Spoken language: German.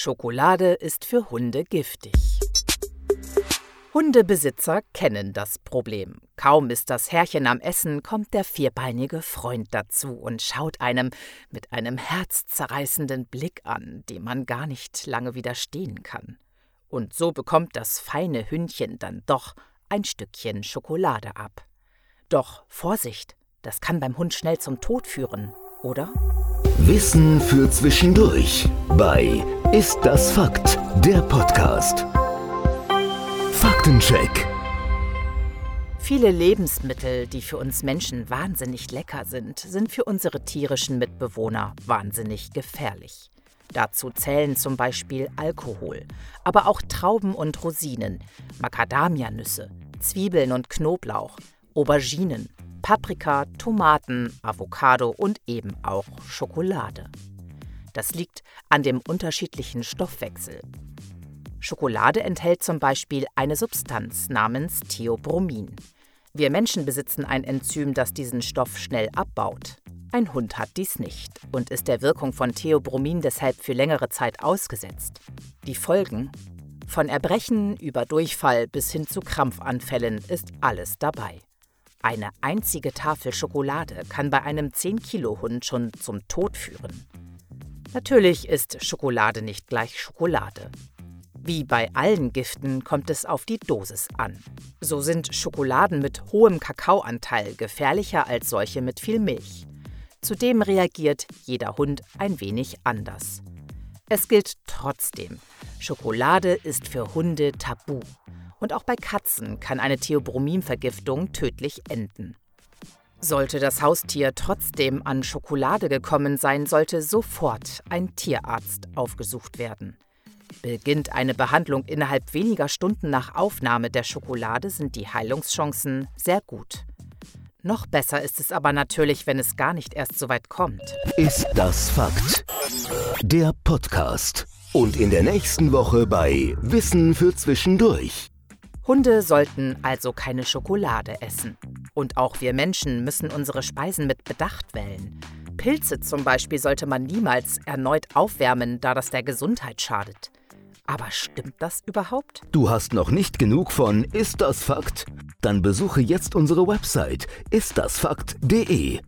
Schokolade ist für Hunde giftig. Hundebesitzer kennen das Problem. Kaum ist das Herrchen am Essen, kommt der vierbeinige Freund dazu und schaut einem mit einem herzzerreißenden Blick an, dem man gar nicht lange widerstehen kann. Und so bekommt das feine Hündchen dann doch ein Stückchen Schokolade ab. Doch Vorsicht, das kann beim Hund schnell zum Tod führen, oder? Wissen für Zwischendurch bei Ist das Fakt? Der Podcast. Faktencheck. Viele Lebensmittel, die für uns Menschen wahnsinnig lecker sind, sind für unsere tierischen Mitbewohner wahnsinnig gefährlich. Dazu zählen zum Beispiel Alkohol, aber auch Trauben und Rosinen, Macadamianüsse, Zwiebeln und Knoblauch, Auberginen, Paprika, Tomaten, Avocado und eben auch Schokolade. Das liegt an dem unterschiedlichen Stoffwechsel. Schokolade enthält zum Beispiel eine Substanz namens Theobromin. Wir Menschen besitzen ein Enzym, das diesen Stoff schnell abbaut. Ein Hund hat dies nicht und ist der Wirkung von Theobromin deshalb für längere Zeit ausgesetzt. Die Folgen? Von Erbrechen über Durchfall bis hin zu Krampfanfällen ist alles dabei. Eine einzige Tafel Schokolade kann bei einem 10-Kilo-Hund schon zum Tod führen. Natürlich ist Schokolade nicht gleich Schokolade. Wie bei allen Giften kommt es auf die Dosis an. So sind Schokoladen mit hohem Kakaoanteil gefährlicher als solche mit viel Milch. Zudem reagiert jeder Hund ein wenig anders. Es gilt trotzdem, Schokolade ist für Hunde tabu und auch bei Katzen kann eine Theobrominvergiftung tödlich enden. Sollte das Haustier trotzdem an Schokolade gekommen sein, sollte sofort ein Tierarzt aufgesucht werden. Beginnt eine Behandlung innerhalb weniger Stunden nach Aufnahme der Schokolade, sind die Heilungschancen sehr gut. Noch besser ist es aber natürlich, wenn es gar nicht erst so weit kommt. Ist das Fakt? Der Podcast. Und in der nächsten Woche bei Wissen für Zwischendurch. Hunde sollten also keine Schokolade essen. Und auch wir Menschen müssen unsere Speisen mit Bedacht wählen. Pilze zum Beispiel sollte man niemals erneut aufwärmen, da das der Gesundheit schadet. Aber stimmt das überhaupt? Du hast noch nicht genug von Ist das Fakt? Dann besuche jetzt unsere Website istdasfakt.de.